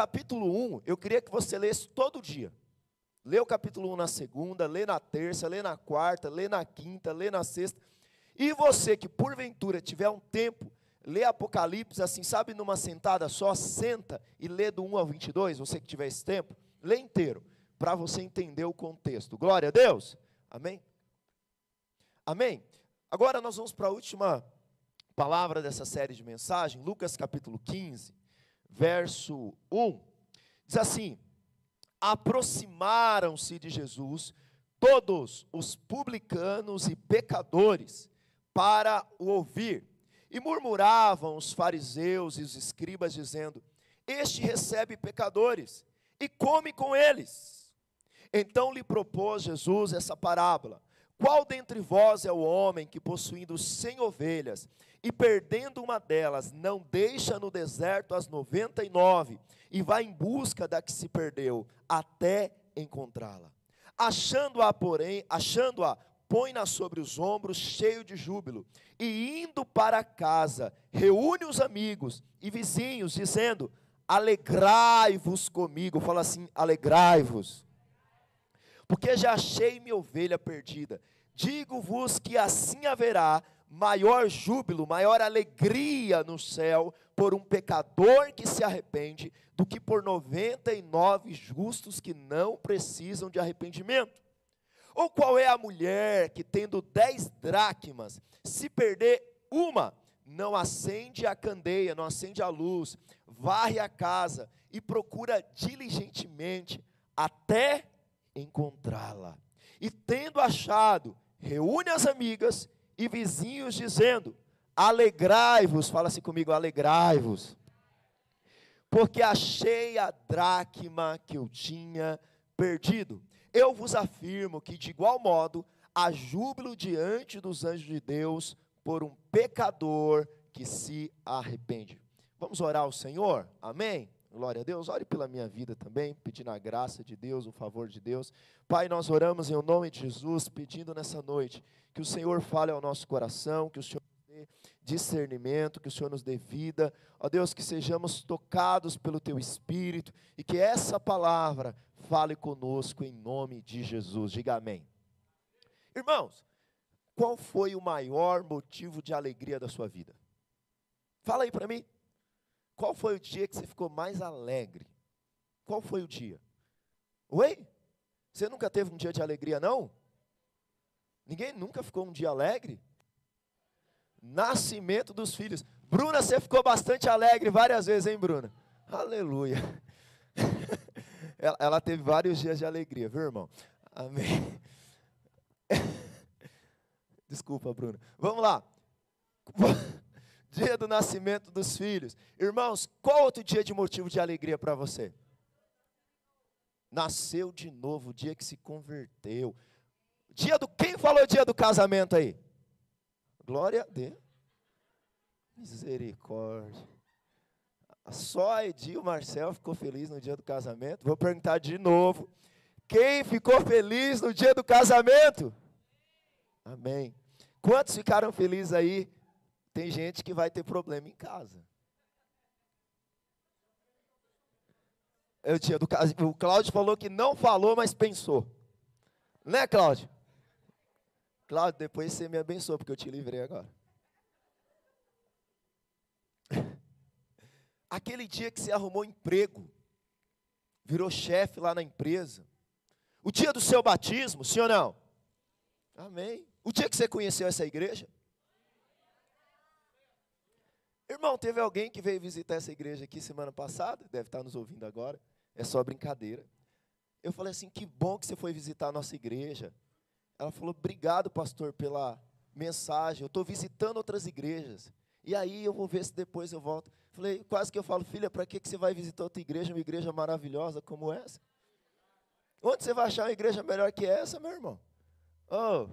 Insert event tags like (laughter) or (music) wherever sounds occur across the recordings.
capítulo 1, eu queria que você lesse todo dia. Lê o capítulo 1 na segunda, lê na terça, lê na quarta, lê na quinta, lê na sexta. E você que porventura tiver um tempo, lê Apocalipse assim, sabe, numa sentada só, senta e lê do 1 ao 22, você que tiver esse tempo, lê inteiro, para você entender o contexto. Glória a Deus. Amém? Amém? Agora nós vamos para a última palavra dessa série de mensagem, Lucas capítulo 15, verso 1. Diz assim: Aproximaram-se de Jesus todos os publicanos e pecadores para o ouvir. E murmuravam os fariseus e os escribas, dizendo: Este recebe pecadores e come com eles. Então lhe propôs Jesus essa parábola: Qual dentre vós é o homem que, possuindo cem ovelhas e perdendo uma delas, não deixa no deserto as noventa e nove e vai em busca da que se perdeu até encontrá-la? Achando-a, porém, achando-a, põe-na sobre os ombros, cheio de júbilo, e indo para casa, reúne os amigos e vizinhos, dizendo: Alegrai-vos comigo. Fala assim: Alegrai-vos, porque já achei minha ovelha perdida. Digo-vos que assim haverá maior júbilo, maior alegria no céu por um pecador que se arrepende do que por 99 justos que não precisam de arrependimento. Ou qual é a mulher que, tendo dez dracmas, se perder uma, não acende a candeia, não acende a luz, varre a casa e procura diligentemente até encontrá-la. E tendo achado, reúne as amigas e vizinhos, dizendo: Alegrai-vos, fala-se comigo, alegrai-vos, porque achei a dracma que eu tinha perdido. Eu vos afirmo que, de igual modo, há júbilo diante dos anjos de Deus por um pecador que se arrepende. Vamos orar ao Senhor? Amém? Glória a Deus. Ore pela minha vida também, pedindo a graça de Deus, o favor de Deus. Pai, nós oramos em nome de Jesus, pedindo nessa noite que o Senhor fale ao nosso coração, que o Senhor dê discernimento, que o Senhor nos dê vida. Ó Deus, que sejamos tocados pelo teu espírito e que essa palavra fale conosco em nome de Jesus. Diga amém. Irmãos, qual foi o maior motivo de alegria da sua vida? Fala aí para mim. Qual foi o dia que você ficou mais alegre? Qual foi o dia? Oi? Você nunca teve um dia de alegria, não? Ninguém nunca ficou um dia alegre? Nascimento dos filhos. Bruna, você ficou bastante alegre várias vezes, hein, Bruna? Aleluia. (laughs) Ela, teve vários dias de alegria, viu, irmão? Amém. (laughs) Desculpa, Bruno. Vamos lá. Dia do nascimento dos filhos. Irmãos, qual outro dia de motivo de alegria para você? Nasceu de novo, o dia que se converteu. Dia do quem falou dia do casamento aí? Glória a Deus. Misericórdia. Só a Edi o Marcel ficou feliz no dia do casamento. Vou perguntar de novo. Quem ficou feliz no dia do casamento? Amém. Quantos ficaram felizes aí? Tem gente que vai ter problema em casa. Eu tinha do, o Cláudio falou que não falou, mas pensou. Né, Cláudio? Cláudio, depois você me abençoou, porque eu te livrei agora. (laughs) Aquele dia que você arrumou emprego, virou chefe lá na empresa. O dia do seu batismo, sim ou não? Amém. O dia que você conheceu essa igreja? Irmão, teve alguém que veio visitar essa igreja aqui semana passada, deve estar nos ouvindo agora, é só brincadeira. Eu falei assim: que bom que você foi visitar a nossa igreja. Ela falou: obrigado, pastor, pela mensagem. Eu estou visitando outras igrejas. E aí eu vou ver se depois eu volto. Falei, quase que eu falo, filha, para que, que você vai visitar outra igreja, uma igreja maravilhosa como essa? Onde você vai achar uma igreja melhor que essa, meu irmão? Oh,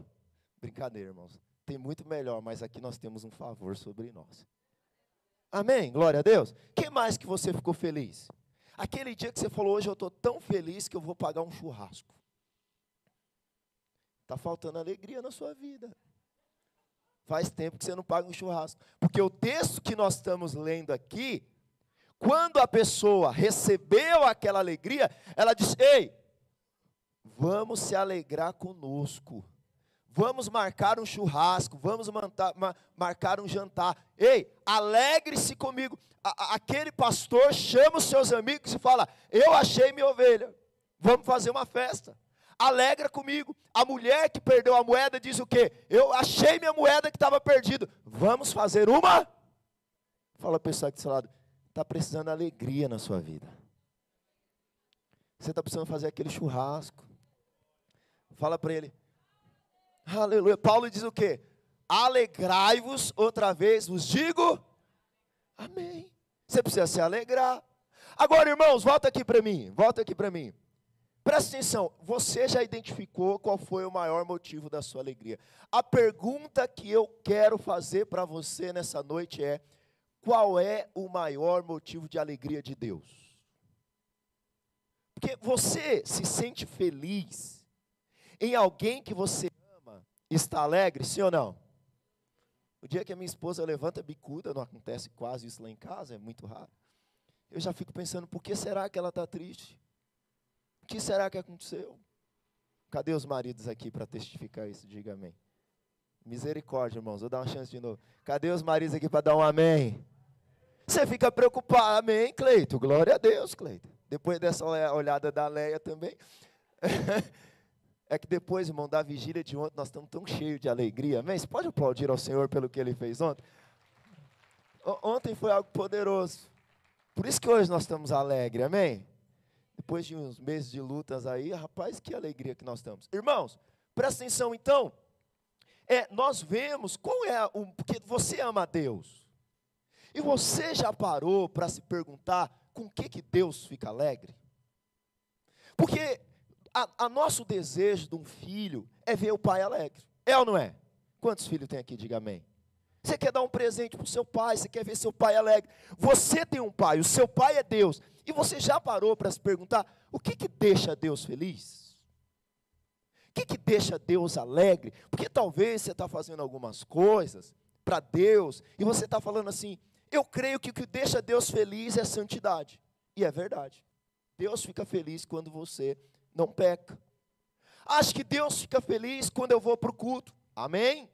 brincadeira, irmãos. Tem muito melhor, mas aqui nós temos um favor sobre nós. Amém? Glória a Deus. que mais que você ficou feliz? Aquele dia que você falou, hoje eu estou tão feliz que eu vou pagar um churrasco. Está faltando alegria na sua vida. Faz tempo que você não paga um churrasco. Porque o texto que nós estamos lendo aqui Quando a pessoa recebeu aquela alegria, ela disse: Ei, vamos se alegrar conosco. Vamos marcar um churrasco, vamos mantar, ma, marcar um jantar. Ei, alegre-se comigo. A, aquele pastor chama os seus amigos e fala: Eu achei minha ovelha, vamos fazer uma festa. Alegra comigo. A mulher que perdeu a moeda diz o quê? Eu achei minha moeda que estava perdida. Vamos fazer uma? Fala pessoal que do seu lado, está precisando de alegria na sua vida. Você está precisando fazer aquele churrasco. Fala para ele. Aleluia. Paulo diz o quê? Alegrai-vos outra vez, vos digo. Amém. Você precisa se alegrar. Agora, irmãos, volta aqui para mim. Volta aqui para mim. Presta atenção, você já identificou qual foi o maior motivo da sua alegria? A pergunta que eu quero fazer para você nessa noite é: qual é o maior motivo de alegria de Deus? Porque você se sente feliz em alguém que você está alegre, sim ou não? O dia que a minha esposa levanta bicuda, não acontece quase isso lá em casa, é muito raro. Eu já fico pensando, por que será que ela está triste? O que será que aconteceu? Cadê os maridos aqui para testificar isso? Diga amém. Misericórdia, irmãos. Vou dar uma chance de novo. Cadê os maridos aqui para dar um amém? Você fica preocupado. Amém, Cleito. Glória a Deus, Cleito. Depois dessa olhada da Leia também. (laughs) É que depois, irmão, da vigília de ontem, nós estamos tão cheios de alegria. Amém? Você pode aplaudir ao Senhor pelo que Ele fez ontem? Ontem foi algo poderoso. Por isso que hoje nós estamos alegres. Amém? depois de uns meses de lutas aí, rapaz, que alegria que nós estamos. Irmãos, presta atenção então. É, nós vemos qual é o. Porque você ama a Deus. E você já parou para se perguntar com que, que Deus fica alegre? Porque a, a, nosso desejo de um filho é ver o pai alegre. É ou não é? Quantos filhos tem aqui? Diga amém. Você quer dar um presente para o seu pai, você quer ver seu pai alegre. Você tem um pai, o seu pai é Deus. E você já parou para se perguntar: o que, que deixa Deus feliz? O que, que deixa Deus alegre? Porque talvez você está fazendo algumas coisas para Deus e você está falando assim: eu creio que o que deixa Deus feliz é santidade. E é verdade. Deus fica feliz quando você não peca. Acho que Deus fica feliz quando eu vou para o culto. Amém?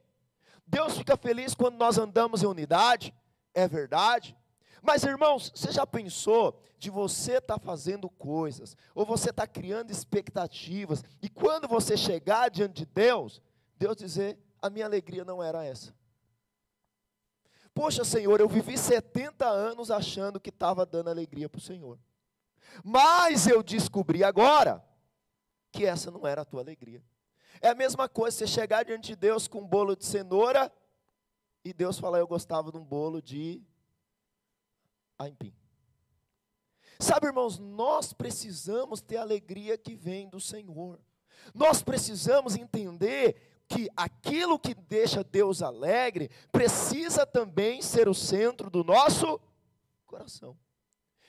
Deus fica feliz quando nós andamos em unidade. É verdade. Mas irmãos, você já pensou de você estar tá fazendo coisas, ou você está criando expectativas, e quando você chegar diante de Deus, Deus dizer: a minha alegria não era essa. Poxa, Senhor, eu vivi 70 anos achando que estava dando alegria para o Senhor. Mas eu descobri agora que essa não era a tua alegria. É a mesma coisa você chegar diante de Deus com um bolo de cenoura e Deus falar: Eu gostava de um bolo de aipim. Sabe, irmãos, nós precisamos ter a alegria que vem do Senhor. Nós precisamos entender que aquilo que deixa Deus alegre precisa também ser o centro do nosso coração.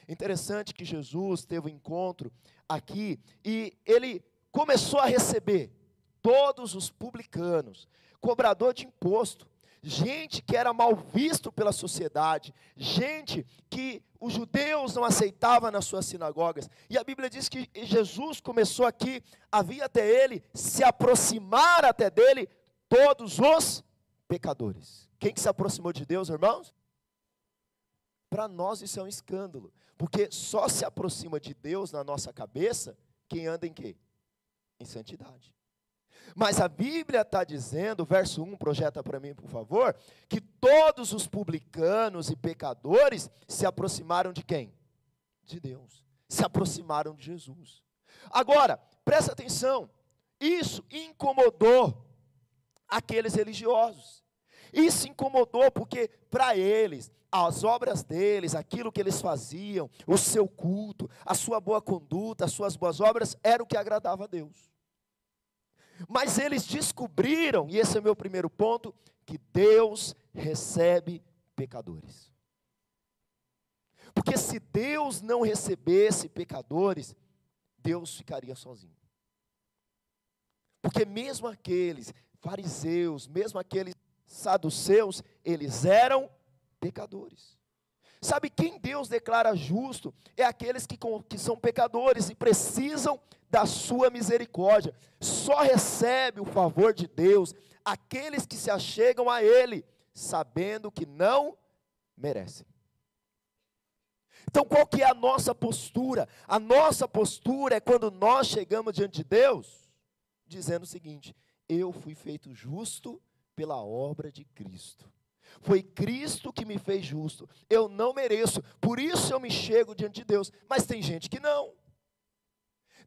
Interessante que Jesus teve um encontro aqui e ele começou a receber todos os publicanos, cobrador de imposto, gente que era mal visto pela sociedade, gente que os judeus não aceitavam nas suas sinagogas. E a Bíblia diz que Jesus começou aqui, havia até ele, se aproximar até dele todos os pecadores. Quem que se aproximou de Deus, irmãos? Para nós isso é um escândalo, porque só se aproxima de Deus na nossa cabeça quem anda em quê? Em santidade. Mas a Bíblia está dizendo, verso 1, projeta para mim, por favor, que todos os publicanos e pecadores se aproximaram de quem? De Deus. Se aproximaram de Jesus. Agora, presta atenção, isso incomodou aqueles religiosos. Isso incomodou porque para eles as obras deles, aquilo que eles faziam, o seu culto, a sua boa conduta, as suas boas obras, era o que agradava a Deus. Mas eles descobriram, e esse é o meu primeiro ponto, que Deus recebe pecadores. Porque se Deus não recebesse pecadores, Deus ficaria sozinho. Porque mesmo aqueles fariseus, mesmo aqueles saduceus, eles eram pecadores. Sabe quem Deus declara justo? É aqueles que, que são pecadores e precisam da sua misericórdia. Só recebe o favor de Deus aqueles que se achegam a Ele, sabendo que não merecem. Então, qual que é a nossa postura? A nossa postura é quando nós chegamos diante de Deus, dizendo o seguinte: eu fui feito justo pela obra de Cristo. Foi Cristo que me fez justo. Eu não mereço, por isso eu me chego diante de Deus. Mas tem gente que não.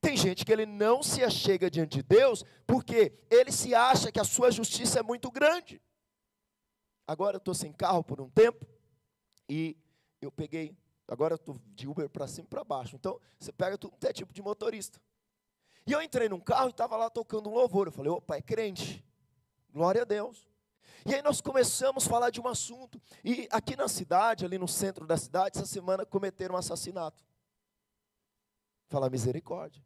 Tem gente que ele não se achega diante de Deus porque ele se acha que a sua justiça é muito grande. Agora eu estou sem carro por um tempo e eu peguei, agora eu estou de Uber para cima e para baixo. Então você pega tudo é tipo de motorista. E eu entrei num carro e estava lá tocando um louvor. Eu falei, opa, é crente. Glória a Deus. E aí nós começamos a falar de um assunto. E aqui na cidade, ali no centro da cidade, essa semana cometeram um assassinato. Fala misericórdia.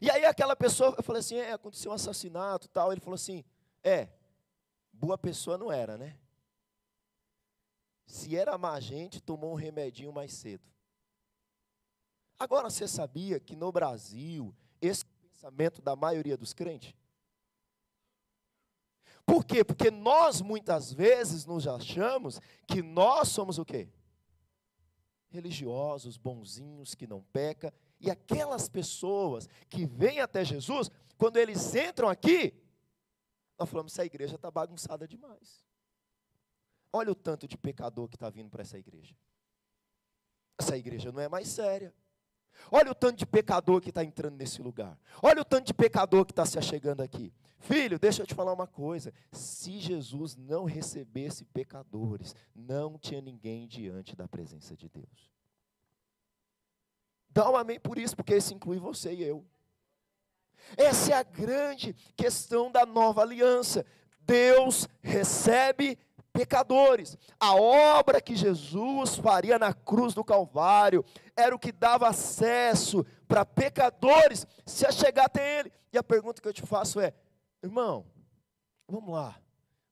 E aí aquela pessoa, eu falei assim, é, aconteceu um assassinato tal. Ele falou assim, é, boa pessoa não era, né? Se era má gente, tomou um remedinho mais cedo. Agora você sabia que no Brasil, esse pensamento da maioria dos crentes? Por quê? Porque nós muitas vezes nos achamos que nós somos o quê? Religiosos, bonzinhos, que não peca. E aquelas pessoas que vêm até Jesus, quando eles entram aqui, nós falamos, essa igreja está bagunçada demais. Olha o tanto de pecador que está vindo para essa igreja. Essa igreja não é mais séria. Olha o tanto de pecador que está entrando nesse lugar. Olha o tanto de pecador que está se achegando aqui. Filho, deixa eu te falar uma coisa: se Jesus não recebesse pecadores, não tinha ninguém diante da presença de Deus. Dá um amém por isso, porque isso inclui você e eu. Essa é a grande questão da nova aliança. Deus recebe pecadores. A obra que Jesus faria na cruz do Calvário era o que dava acesso para pecadores se achegar até Ele. E a pergunta que eu te faço é: Irmão, vamos lá.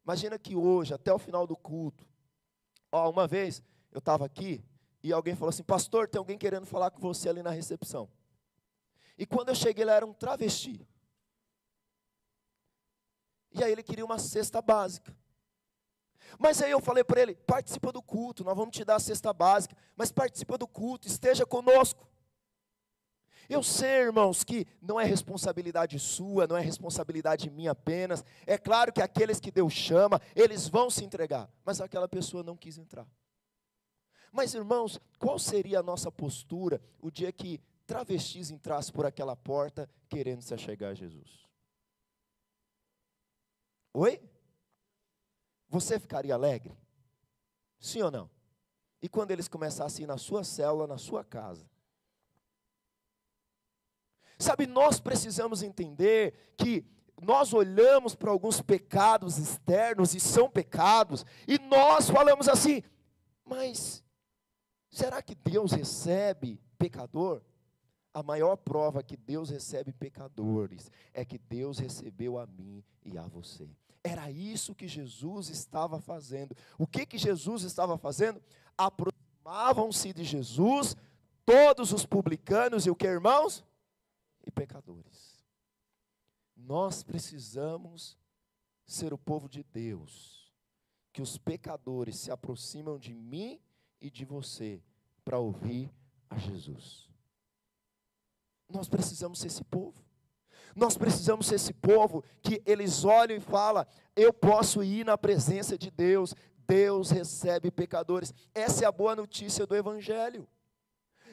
Imagina que hoje, até o final do culto, ó, uma vez eu estava aqui e alguém falou assim: Pastor, tem alguém querendo falar com você ali na recepção. E quando eu cheguei, ele era um travesti. E aí ele queria uma cesta básica. Mas aí eu falei para ele: participa do culto, nós vamos te dar a cesta básica, mas participa do culto, esteja conosco. Eu sei, irmãos, que não é responsabilidade sua, não é responsabilidade minha apenas. É claro que aqueles que Deus chama, eles vão se entregar, mas aquela pessoa não quis entrar. Mas, irmãos, qual seria a nossa postura o dia que travestis entrassem por aquela porta querendo se achegar a Jesus? Oi? Você ficaria alegre? Sim ou não? E quando eles começassem na sua célula, na sua casa? Sabe, nós precisamos entender que nós olhamos para alguns pecados externos e são pecados, e nós falamos assim, mas será que Deus recebe pecador? A maior prova que Deus recebe pecadores é que Deus recebeu a mim e a você. Era isso que Jesus estava fazendo. O que que Jesus estava fazendo? Aproximavam-se de Jesus todos os publicanos e o que, irmãos? E pecadores. Nós precisamos ser o povo de Deus, que os pecadores se aproximam de mim e de você para ouvir a Jesus. Nós precisamos ser esse povo. Nós precisamos ser esse povo que eles olham e falam: eu posso ir na presença de Deus, Deus recebe pecadores. Essa é a boa notícia do Evangelho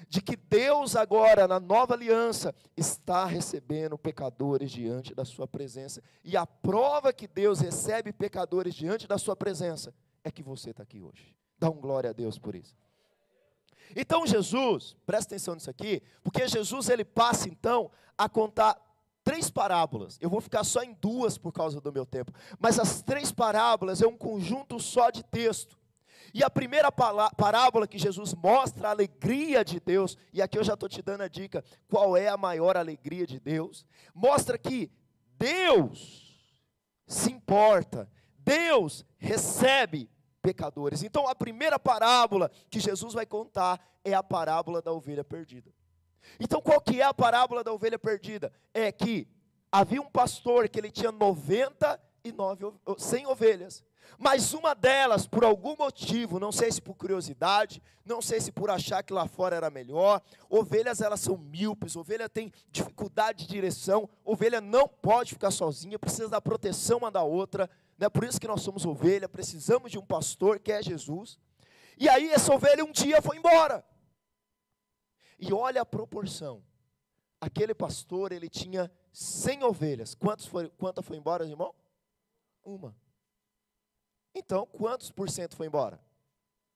de que Deus agora, na nova aliança, está recebendo pecadores diante da sua presença. E a prova que Deus recebe pecadores diante da sua presença é que você está aqui hoje. Dá um glória a Deus por isso. Então Jesus, presta atenção nisso aqui, porque Jesus ele passa então a contar três parábolas. Eu vou ficar só em duas por causa do meu tempo, mas as três parábolas é um conjunto só de texto. E a primeira parábola que Jesus mostra a alegria de Deus, e aqui eu já estou te dando a dica, qual é a maior alegria de Deus? Mostra que Deus se importa, Deus recebe pecadores. Então, a primeira parábola que Jesus vai contar é a parábola da ovelha perdida. Então, qual que é a parábola da ovelha perdida? É que havia um pastor que ele tinha 99, 100 ovelhas. Mas uma delas, por algum motivo, não sei se por curiosidade, não sei se por achar que lá fora era melhor, ovelhas elas são míopes, ovelha tem dificuldade de direção, ovelha não pode ficar sozinha, precisa da proteção uma da outra, né? por isso que nós somos ovelha, precisamos de um pastor que é Jesus. E aí essa ovelha um dia foi embora. E olha a proporção. Aquele pastor, ele tinha 100 ovelhas. Quantos foi, quanta foi embora, irmão? Uma. Então, quantos por cento foi embora?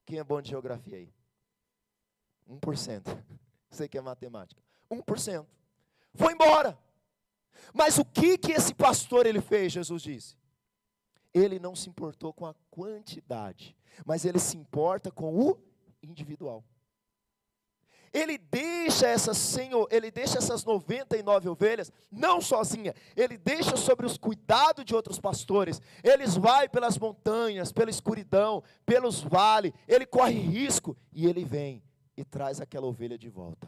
Quem é bom de geografia aí? 1%. Sei (laughs) que é matemática. 1%. Foi embora. Mas o que que esse pastor ele fez? Jesus disse. Ele não se importou com a quantidade, mas ele se importa com o individual. Ele deixa essas senhor, ele deixa essas 99 ovelhas não sozinha, ele deixa sobre os cuidados de outros pastores. Eles vai pelas montanhas, pela escuridão, pelos vales, ele corre risco e ele vem e traz aquela ovelha de volta.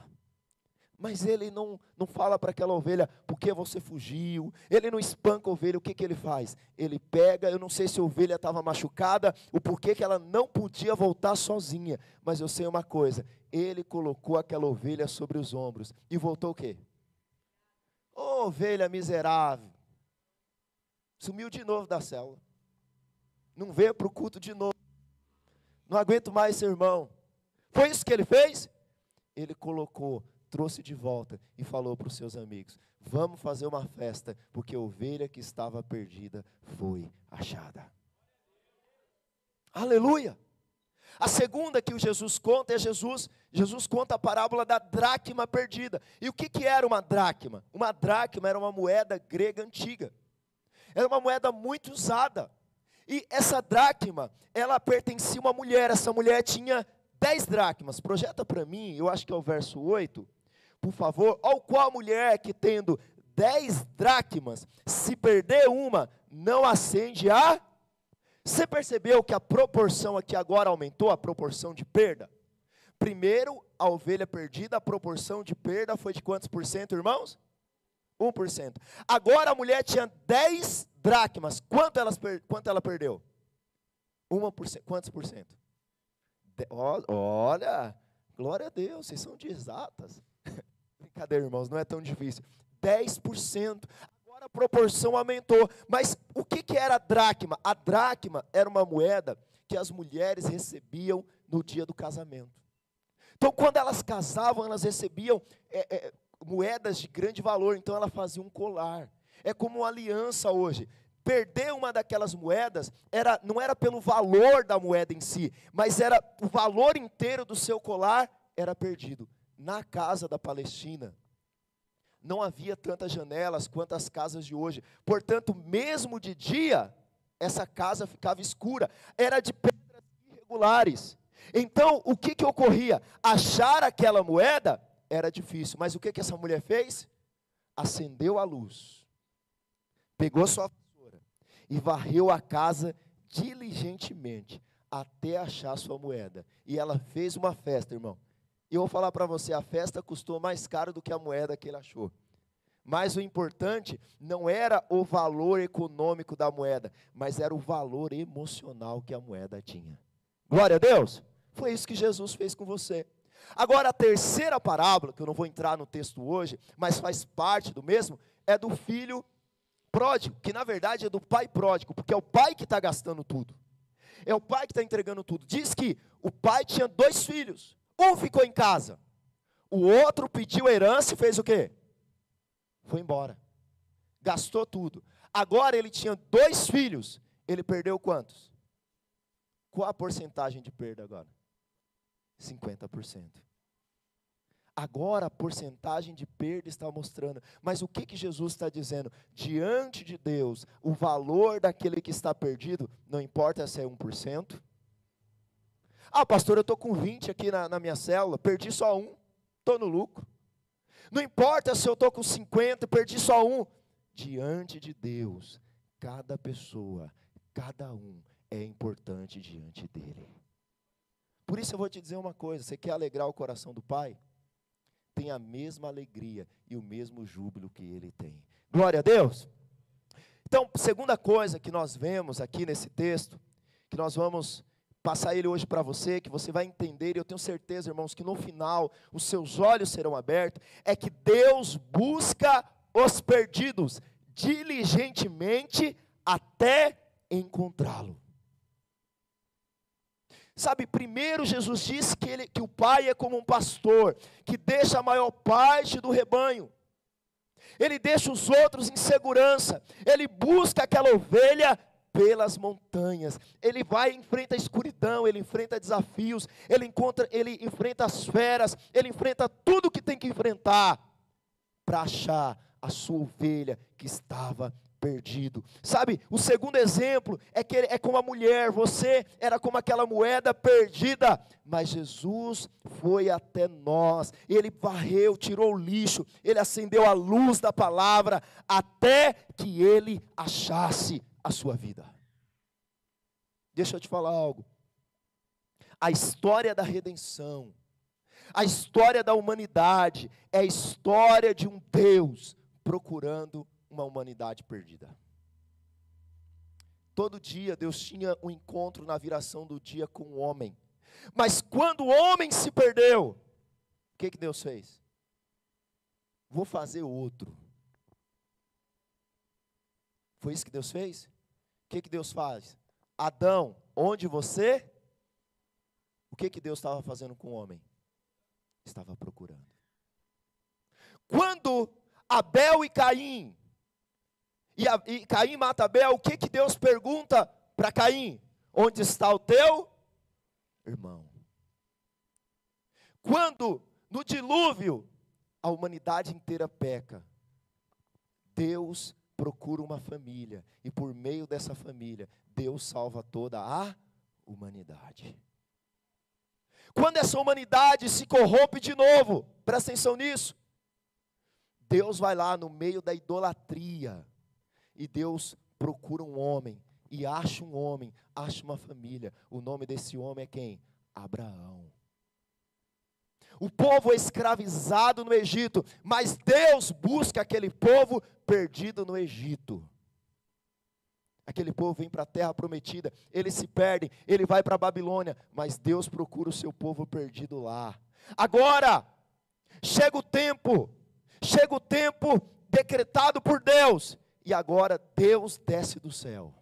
Mas ele não, não fala para aquela ovelha porque você fugiu, ele não espanca a ovelha, o que, que ele faz? Ele pega, eu não sei se a ovelha estava machucada, o porquê que ela não podia voltar sozinha, mas eu sei uma coisa, ele colocou aquela ovelha sobre os ombros e voltou o quê? Oh, ovelha miserável, sumiu de novo da célula, não veio para o culto de novo, não aguento mais irmão. Foi isso que ele fez? Ele colocou trouxe de volta e falou para os seus amigos: Vamos fazer uma festa, porque a ovelha que estava perdida foi achada. Aleluia! A segunda que o Jesus conta é Jesus, Jesus conta a parábola da dracma perdida. E o que, que era uma dracma? Uma dracma era uma moeda grega antiga. Era uma moeda muito usada. E essa dracma, ela pertencia a uma mulher. Essa mulher tinha 10 dracmas. Projeta para mim, eu acho que é o verso 8 por favor, ao qual mulher que tendo dez dracmas, se perder uma, não acende a. Você percebeu que a proporção aqui agora aumentou, a proporção de perda? Primeiro, a ovelha perdida, a proporção de perda foi de quantos por cento, irmãos? 1%. Agora a mulher tinha 10 dracmas. Quanto, elas, quanto ela perdeu? 1%. Quantos por cento? De, olha, glória a Deus, vocês são de exatas. Brincadeira, irmãos, não é tão difícil. 10%. Agora a proporção aumentou. Mas o que, que era a dracma? A dracma era uma moeda que as mulheres recebiam no dia do casamento. Então, quando elas casavam, elas recebiam é, é, moedas de grande valor. Então, ela fazia um colar. É como uma aliança hoje. Perder uma daquelas moedas era, não era pelo valor da moeda em si, mas era o valor inteiro do seu colar era perdido na casa da Palestina, não havia tantas janelas quanto as casas de hoje. Portanto, mesmo de dia, essa casa ficava escura. Era de pedras irregulares. Então, o que, que ocorria? Achar aquela moeda era difícil. Mas o que, que essa mulher fez? Acendeu a luz, pegou sua vassoura e varreu a casa diligentemente até achar sua moeda. E ela fez uma festa, irmão. E eu vou falar para você, a festa custou mais caro do que a moeda que ele achou. Mas o importante não era o valor econômico da moeda, mas era o valor emocional que a moeda tinha. Glória a Deus! Foi isso que Jesus fez com você. Agora, a terceira parábola, que eu não vou entrar no texto hoje, mas faz parte do mesmo, é do filho pródigo, que na verdade é do pai pródigo, porque é o pai que está gastando tudo. É o pai que está entregando tudo. Diz que o pai tinha dois filhos. Um ficou em casa. O outro pediu herança e fez o quê? Foi embora. Gastou tudo. Agora ele tinha dois filhos. Ele perdeu quantos? Qual a porcentagem de perda agora? 50%. Agora a porcentagem de perda está mostrando. Mas o que, que Jesus está dizendo? Diante de Deus, o valor daquele que está perdido, não importa se é 1%, ah, pastor, eu estou com 20 aqui na, na minha célula, perdi só um, estou no lucro. Não importa se eu estou com 50, perdi só um. Diante de Deus, cada pessoa, cada um é importante diante dele. Por isso eu vou te dizer uma coisa: você quer alegrar o coração do Pai? Tem a mesma alegria e o mesmo júbilo que ele tem. Glória a Deus! Então, segunda coisa que nós vemos aqui nesse texto, que nós vamos passar ele hoje para você, que você vai entender, e eu tenho certeza, irmãos, que no final os seus olhos serão abertos, é que Deus busca os perdidos diligentemente até encontrá-lo. Sabe, primeiro Jesus disse que, ele, que o Pai é como um pastor, que deixa a maior parte do rebanho ele deixa os outros em segurança, ele busca aquela ovelha pelas montanhas. Ele vai enfrenta a escuridão, ele enfrenta desafios, ele encontra, ele enfrenta as feras, ele enfrenta tudo que tem que enfrentar para achar a sua ovelha que estava perdido. Sabe, o segundo exemplo é que é como a mulher, você era como aquela moeda perdida, mas Jesus foi até nós, ele varreu, tirou o lixo, ele acendeu a luz da palavra, até que ele achasse a sua vida. Deixa eu te falar algo. A história da redenção, a história da humanidade, é a história de um Deus procurando uma humanidade perdida. Todo dia Deus tinha um encontro na viração do dia com o homem. Mas quando o homem se perdeu, o que, que Deus fez? Vou fazer outro. Foi isso que Deus fez? O que, que Deus faz? Adão, onde você? O que, que Deus estava fazendo com o homem? Estava procurando. Quando Abel e Caim e, a, e Caim mata Abel, o que, que Deus pergunta para Caim? Onde está o teu irmão? Quando no dilúvio a humanidade inteira peca, Deus procura uma família e por meio dessa família Deus salva toda a humanidade. Quando essa humanidade se corrompe de novo, presta atenção nisso. Deus vai lá no meio da idolatria, e Deus procura um homem e acha um homem, acha uma família. O nome desse homem é quem? Abraão. O povo é escravizado no Egito, mas Deus busca aquele povo perdido no Egito. Aquele povo vem para a terra prometida, eles se perdem, ele vai para a Babilônia, mas Deus procura o seu povo perdido lá. Agora, chega o tempo, chega o tempo decretado por Deus, e agora Deus desce do céu.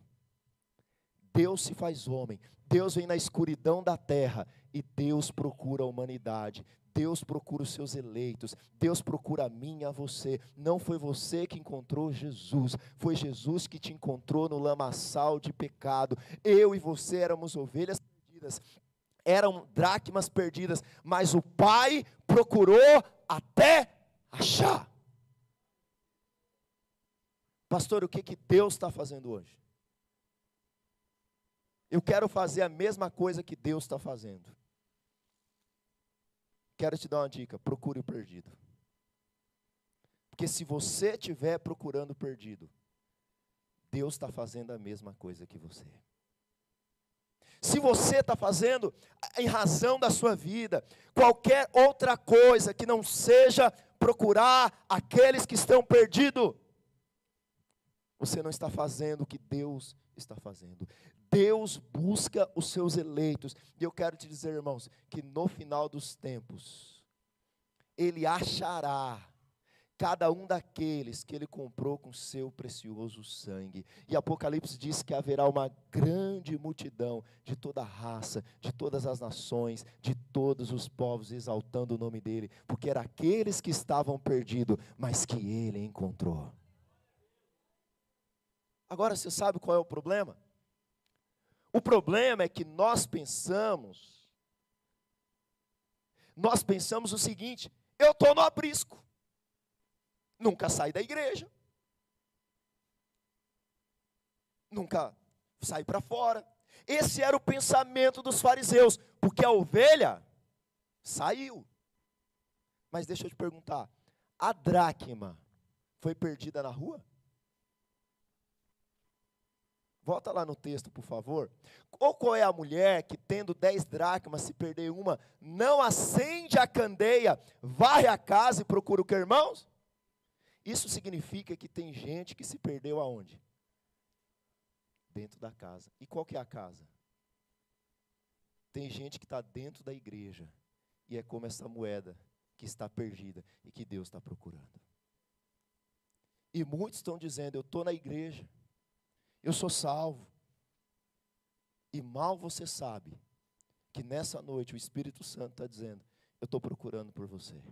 Deus se faz homem. Deus vem na escuridão da terra e Deus procura a humanidade. Deus procura os seus eleitos, Deus procura a mim e a você. Não foi você que encontrou Jesus, foi Jesus que te encontrou no lamaçal de pecado. Eu e você éramos ovelhas perdidas, eram dracmas perdidas, mas o Pai procurou até achar. Pastor, o que, que Deus está fazendo hoje? Eu quero fazer a mesma coisa que Deus está fazendo. Quero te dar uma dica: procure o perdido. Porque se você estiver procurando o perdido, Deus está fazendo a mesma coisa que você. Se você está fazendo, em razão da sua vida, qualquer outra coisa que não seja procurar aqueles que estão perdidos, você não está fazendo o que Deus está fazendo. Deus busca os seus eleitos. E eu quero te dizer, irmãos, que no final dos tempos, Ele achará cada um daqueles que Ele comprou com seu precioso sangue. E Apocalipse diz que haverá uma grande multidão de toda raça, de todas as nações, de todos os povos, exaltando o nome dEle, porque eram aqueles que estavam perdidos, mas que Ele encontrou. Agora você sabe qual é o problema? O problema é que nós pensamos, nós pensamos o seguinte: eu estou no aprisco, nunca saí da igreja, nunca saí para fora. Esse era o pensamento dos fariseus, porque a ovelha saiu. Mas deixa eu te perguntar: a dracma foi perdida na rua? Volta lá no texto, por favor. Ou qual é a mulher que, tendo dez dracmas, se perder uma, não acende a candeia, varre a casa e procura o que, irmãos? Isso significa que tem gente que se perdeu aonde? Dentro da casa. E qual que é a casa? Tem gente que está dentro da igreja. E é como essa moeda que está perdida e que Deus está procurando. E muitos estão dizendo: Eu estou na igreja, eu sou salvo. E mal você sabe que nessa noite o Espírito Santo está dizendo: Eu estou procurando por você.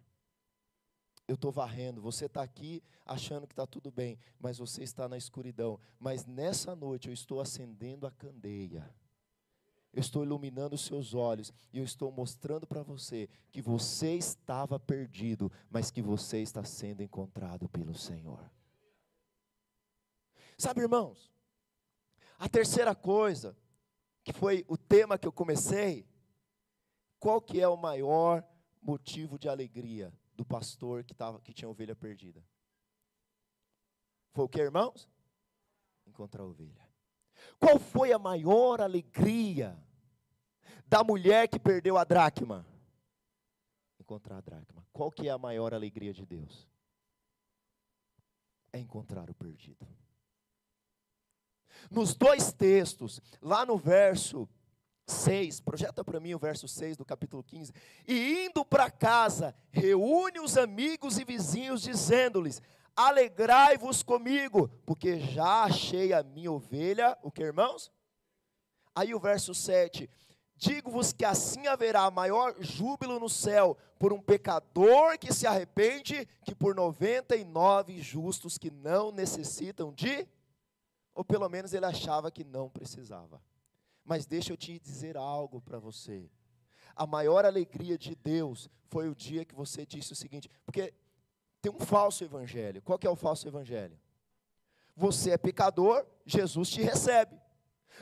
Eu estou varrendo. Você está aqui achando que está tudo bem, mas você está na escuridão. Mas nessa noite eu estou acendendo a candeia. Eu estou iluminando os seus olhos e eu estou mostrando para você que você estava perdido, mas que você está sendo encontrado pelo Senhor. Sabe, irmãos, a terceira coisa, que foi o tema que eu comecei, qual que é o maior motivo de alegria do pastor que, tava, que tinha ovelha perdida? Foi o que, irmãos? Encontrar a ovelha. Qual foi a maior alegria da mulher que perdeu a dracma? Encontrar a dracma. Qual que é a maior alegria de Deus? É encontrar o perdido. Nos dois textos, lá no verso 6, projeta para mim o verso 6 do capítulo 15. E indo para casa, reúne os amigos e vizinhos, dizendo-lhes: Alegrai-vos comigo, porque já achei a minha ovelha. O que, irmãos? Aí o verso 7: Digo-vos que assim haverá maior júbilo no céu por um pecador que se arrepende, que por 99 justos que não necessitam de ou pelo menos ele achava que não precisava. Mas deixa eu te dizer algo para você. A maior alegria de Deus foi o dia que você disse o seguinte, porque tem um falso evangelho. Qual que é o falso evangelho? Você é pecador, Jesus te recebe.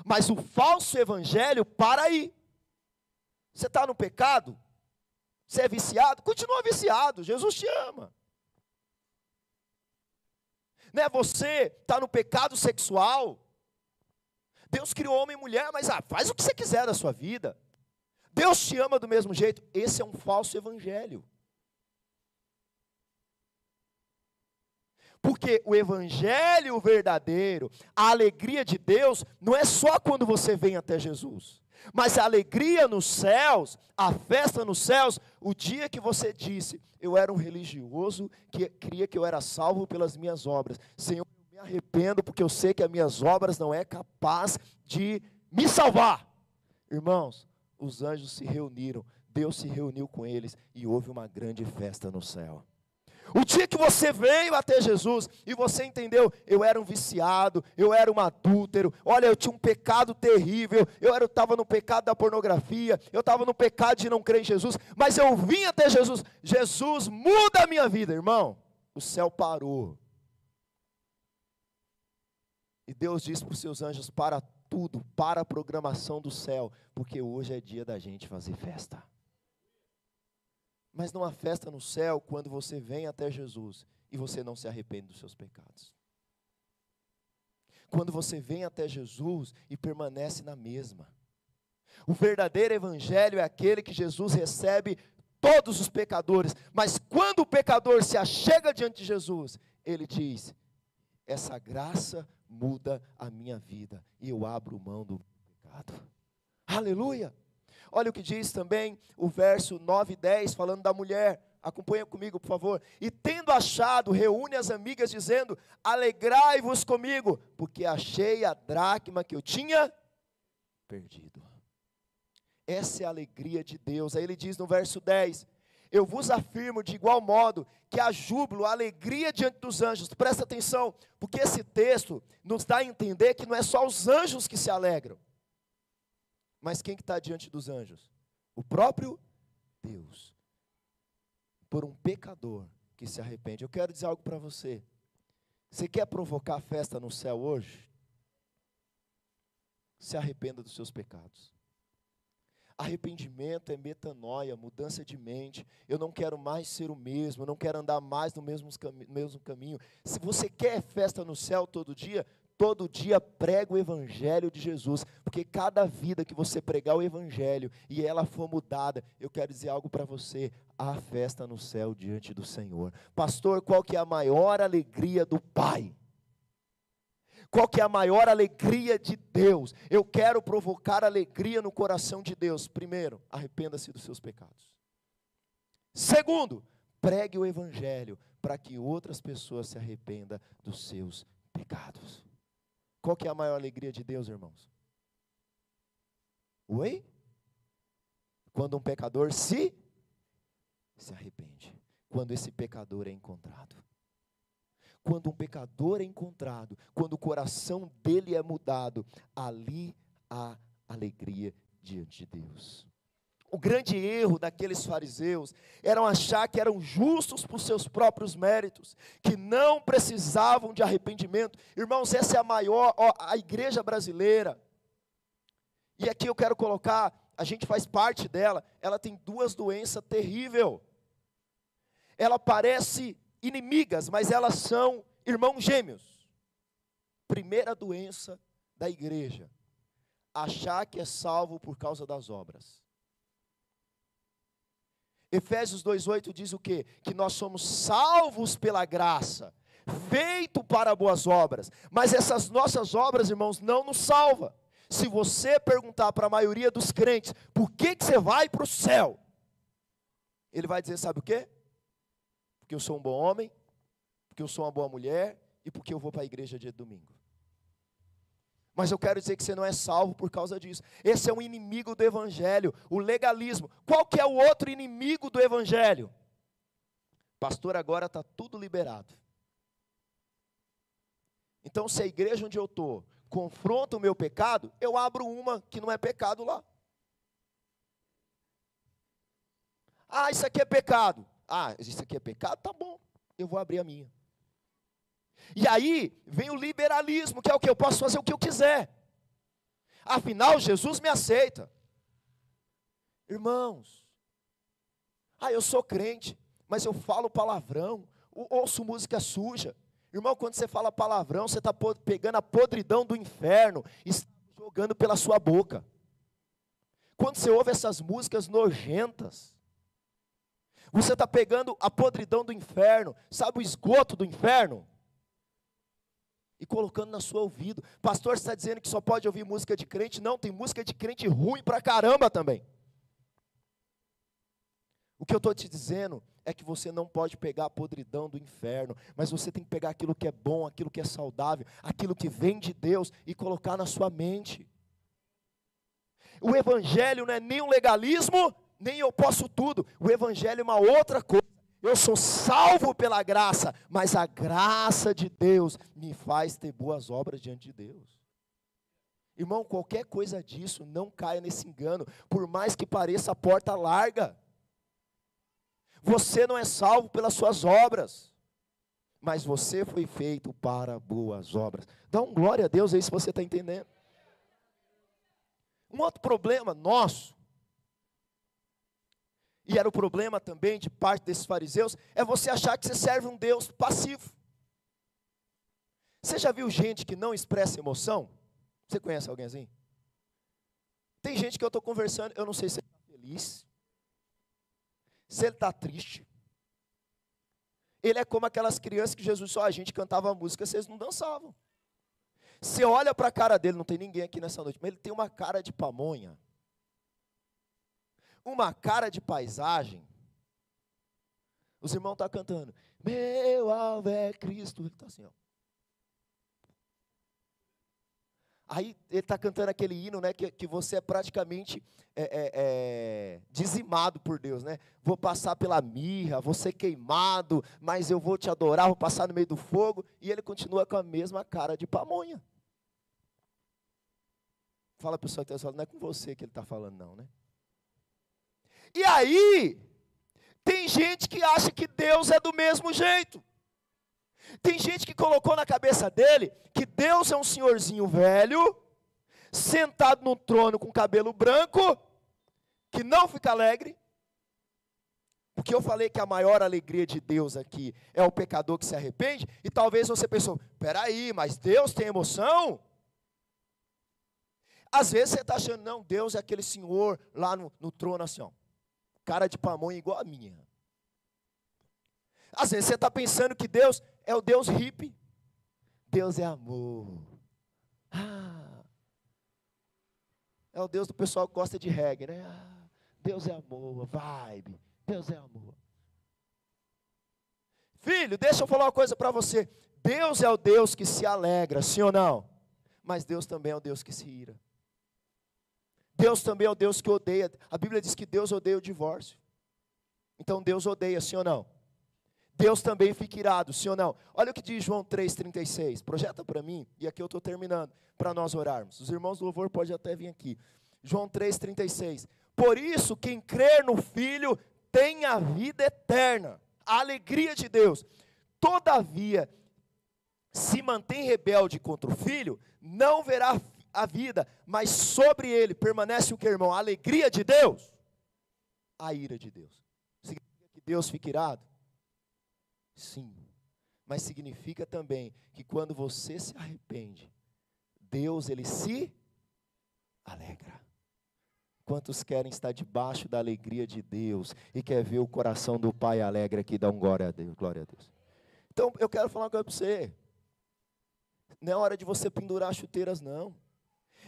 Mas o falso evangelho para aí. Você está no pecado? Você é viciado? Continua viciado, Jesus te ama né? Você está no pecado sexual. Deus criou homem e mulher, mas ah, faz o que você quiser da sua vida. Deus te ama do mesmo jeito. Esse é um falso evangelho. Porque o evangelho verdadeiro, a alegria de Deus, não é só quando você vem até Jesus. Mas a alegria nos céus, a festa nos céus, o dia que você disse, eu era um religioso que cria que eu era salvo pelas minas obras. Senhor, eu me arrependo porque eu sei que as minhas obras não é capaz de me salvar. Irmãos, os anjos se reuniram, Deus se reuniu com eles e houve uma grande festa no céu. O dia que você veio até Jesus e você entendeu, eu era um viciado, eu era um adúltero, olha, eu tinha um pecado terrível, eu estava no pecado da pornografia, eu estava no pecado de não crer em Jesus, mas eu vim até Jesus, Jesus muda a minha vida, irmão. O céu parou. E Deus disse para os seus anjos: para tudo, para a programação do céu, porque hoje é dia da gente fazer festa. Mas não há festa no céu quando você vem até Jesus e você não se arrepende dos seus pecados. Quando você vem até Jesus e permanece na mesma. O verdadeiro evangelho é aquele que Jesus recebe todos os pecadores, mas quando o pecador se achega diante de Jesus, ele diz: essa graça muda a minha vida e eu abro mão do pecado. Aleluia! Olha o que diz também o verso 9 e 10, falando da mulher. Acompanha comigo, por favor. E tendo achado, reúne as amigas, dizendo: Alegrai-vos comigo, porque achei a dracma que eu tinha perdido. Essa é a alegria de Deus. Aí ele diz no verso 10: Eu vos afirmo de igual modo que há júbilo, alegria diante dos anjos. Presta atenção, porque esse texto nos dá a entender que não é só os anjos que se alegram. Mas quem que está diante dos anjos? O próprio Deus. Por um pecador que se arrepende. Eu quero dizer algo para você. Você quer provocar festa no céu hoje? Se arrependa dos seus pecados. Arrependimento é metanoia, mudança de mente. Eu não quero mais ser o mesmo, eu não quero andar mais no mesmo, mesmo caminho. Se você quer festa no céu todo dia, todo dia prega o Evangelho de Jesus, porque cada vida que você pregar o Evangelho e ela for mudada, eu quero dizer algo para você: há festa no céu diante do Senhor. Pastor, qual que é a maior alegria do Pai? Qual que é a maior alegria de Deus? Eu quero provocar alegria no coração de Deus. Primeiro, arrependa-se dos seus pecados. Segundo, pregue o evangelho para que outras pessoas se arrependam dos seus pecados. Qual que é a maior alegria de Deus, irmãos? Oi? Quando um pecador se se arrepende. Quando esse pecador é encontrado. Quando um pecador é encontrado, quando o coração dele é mudado, ali há alegria diante de Deus. O grande erro daqueles fariseus era achar que eram justos por seus próprios méritos, que não precisavam de arrependimento. Irmãos, essa é a maior, ó, a igreja brasileira. E aqui eu quero colocar, a gente faz parte dela, ela tem duas doenças terríveis. Ela parece inimigas, mas elas são irmãos gêmeos. Primeira doença da igreja: achar que é salvo por causa das obras. Efésios 2:8 diz o quê? Que nós somos salvos pela graça, feito para boas obras. Mas essas nossas obras, irmãos, não nos salva. Se você perguntar para a maioria dos crentes, por que, que você vai para o céu? Ele vai dizer, sabe o quê? porque eu sou um bom homem, porque eu sou uma boa mulher e porque eu vou para a igreja dia de domingo. Mas eu quero dizer que você não é salvo por causa disso. Esse é um inimigo do evangelho, o legalismo. Qual que é o outro inimigo do evangelho? Pastor, agora está tudo liberado. Então, se a igreja onde eu estou confronta o meu pecado, eu abro uma que não é pecado lá. Ah, isso aqui é pecado. Ah, isso aqui é pecado? Tá bom, eu vou abrir a minha. E aí vem o liberalismo, que é o que eu posso fazer o que eu quiser. Afinal, Jesus me aceita. Irmãos, ah, eu sou crente, mas eu falo palavrão, ouço música suja. Irmão, quando você fala palavrão, você está pegando a podridão do inferno e jogando pela sua boca. Quando você ouve essas músicas nojentas, você está pegando a podridão do inferno, sabe o esgoto do inferno? E colocando na sua ouvido. Pastor está dizendo que só pode ouvir música de crente? Não, tem música de crente ruim pra caramba também. O que eu estou te dizendo é que você não pode pegar a podridão do inferno, mas você tem que pegar aquilo que é bom, aquilo que é saudável, aquilo que vem de Deus e colocar na sua mente. O Evangelho não é nem um legalismo, nem eu posso tudo. O Evangelho é uma outra coisa. Eu sou salvo pela graça, mas a graça de Deus me faz ter boas obras diante de Deus. Irmão, qualquer coisa disso, não caia nesse engano, por mais que pareça a porta larga. Você não é salvo pelas suas obras, mas você foi feito para boas obras. Dá um glória a Deus aí se você está entendendo. Um outro problema nosso e era o problema também de parte desses fariseus, é você achar que você serve um Deus passivo. Você já viu gente que não expressa emoção? Você conhece alguém assim? Tem gente que eu estou conversando, eu não sei se ele está feliz, se ele está triste. Ele é como aquelas crianças que Jesus só a gente cantava música, vocês não dançavam. Você olha para a cara dele, não tem ninguém aqui nessa noite, mas ele tem uma cara de pamonha uma cara de paisagem. Os irmãos estão tá cantando, meu alvo é Cristo. Ele está assim, ó. Aí ele está cantando aquele hino, né, que, que você é praticamente é, é, é, dizimado por Deus, né? Vou passar pela mirra, vou ser queimado, mas eu vou te adorar, vou passar no meio do fogo. E ele continua com a mesma cara de pamonha. Fala para o pessoal que está falando, não é com você que ele está falando, não, né? E aí, tem gente que acha que Deus é do mesmo jeito. Tem gente que colocou na cabeça dele que Deus é um senhorzinho velho, sentado num trono com cabelo branco, que não fica alegre, Porque eu falei que a maior alegria de Deus aqui é o pecador que se arrepende, e talvez você pensou, peraí, mas Deus tem emoção? Às vezes você está achando, não, Deus é aquele senhor lá no, no trono assim, ó, cara de pamonha igual a minha. Às vezes você está pensando que Deus é o Deus hippie. Deus é amor. Ah, é o Deus do pessoal que gosta de reggae, né? Ah, Deus é amor, vibe. Deus é amor. Filho, deixa eu falar uma coisa para você. Deus é o Deus que se alegra, sim ou não? Mas Deus também é o Deus que se ira. Deus também é o Deus que odeia. A Bíblia diz que Deus odeia o divórcio. Então Deus odeia, sim ou não? Deus também fica irado, sim ou não? Olha o que diz João 3,36. Projeta para mim, e aqui eu estou terminando, para nós orarmos. Os irmãos do louvor podem até vir aqui. João 3,36. Por isso, quem crer no Filho tem a vida eterna, a alegria de Deus. Todavia, se mantém rebelde contra o Filho, não verá a vida, mas sobre ele permanece o que, irmão? A alegria de Deus, a ira de Deus. Significa que Deus fica irado? Sim. Mas significa também que quando você se arrepende, Deus ele se alegra. Quantos querem estar debaixo da alegria de Deus e quer ver o coração do Pai alegre aqui, dá um glória a Deus, glória a Deus. Então, eu quero falar uma coisa para você. Não é hora de você pendurar chuteiras, não.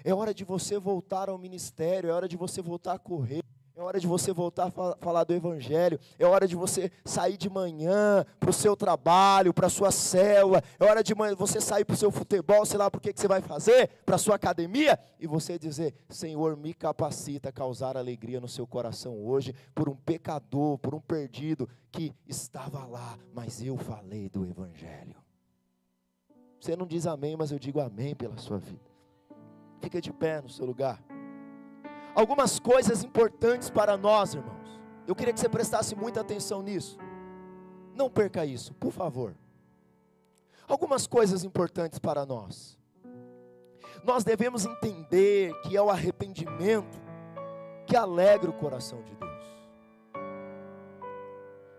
É hora de você voltar ao ministério, é hora de você voltar a correr. É hora de você voltar a falar do Evangelho. É hora de você sair de manhã para o seu trabalho, para a sua célula. É hora de você sair para o seu futebol, sei lá por que você vai fazer, para a sua academia. E você dizer: Senhor, me capacita a causar alegria no seu coração hoje, por um pecador, por um perdido que estava lá, mas eu falei do Evangelho. Você não diz amém, mas eu digo amém pela sua vida. Fica de pé no seu lugar. Algumas coisas importantes para nós, irmãos. Eu queria que você prestasse muita atenção nisso. Não perca isso, por favor. Algumas coisas importantes para nós. Nós devemos entender que é o arrependimento que alegra o coração de Deus.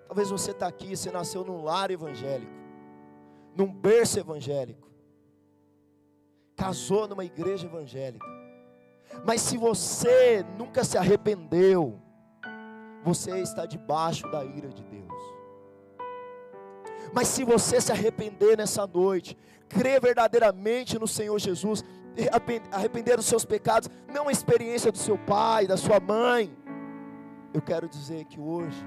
Talvez você está aqui, você nasceu num lar evangélico, num berço evangélico casou numa igreja evangélica. Mas se você nunca se arrependeu, você está debaixo da ira de Deus. Mas se você se arrepender nessa noite, crer verdadeiramente no Senhor Jesus, arrepender dos seus pecados, não a experiência do seu pai, da sua mãe, eu quero dizer que hoje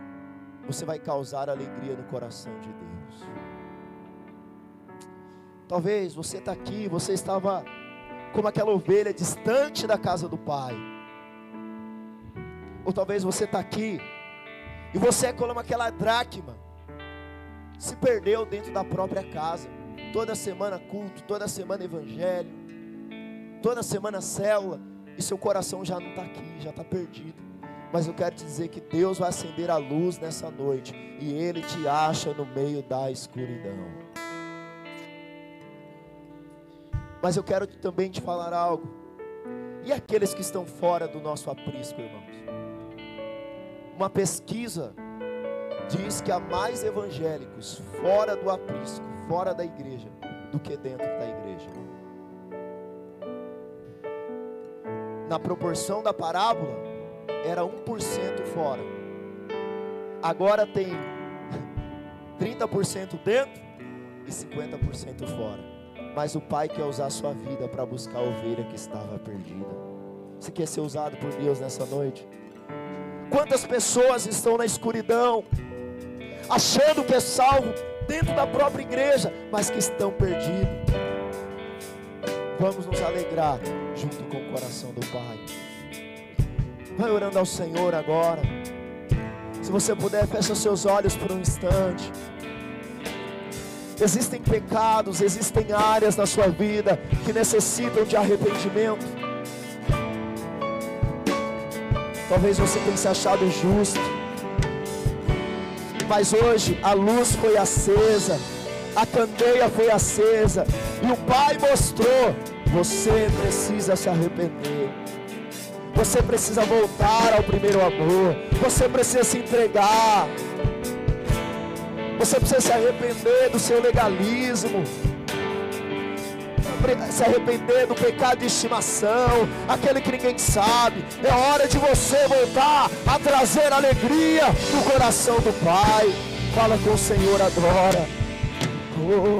você vai causar alegria no coração de Deus. Talvez você está aqui, você estava como aquela ovelha distante da casa do Pai. Ou talvez você está aqui e você é como aquela dracma, se perdeu dentro da própria casa. Toda semana culto, toda semana evangelho, toda semana célula, e seu coração já não está aqui, já está perdido. Mas eu quero te dizer que Deus vai acender a luz nessa noite, e Ele te acha no meio da escuridão. Mas eu quero também te falar algo. E aqueles que estão fora do nosso aprisco, irmãos? Uma pesquisa diz que há mais evangélicos fora do aprisco, fora da igreja, do que dentro da igreja. Na proporção da parábola, era 1% fora. Agora tem (laughs) 30% dentro e 50% fora mas o Pai quer usar a sua vida para buscar a ovelha que estava perdida. Você quer ser usado por Deus nessa noite? Quantas pessoas estão na escuridão, achando que é salvo dentro da própria igreja, mas que estão perdidos? Vamos nos alegrar junto com o coração do Pai. Vai orando ao Senhor agora. Se você puder, feche os seus olhos por um instante. Existem pecados, existem áreas na sua vida que necessitam de arrependimento. Talvez você tenha se achado justo, mas hoje a luz foi acesa, a candeia foi acesa, e o Pai mostrou: você precisa se arrepender. Você precisa voltar ao primeiro amor. Você precisa se entregar. Você precisa se arrepender do seu legalismo se arrepender do pecado de estimação, aquele que ninguém sabe. É hora de você voltar a trazer alegria no coração do Pai. Fala com o Senhor agora. Oh.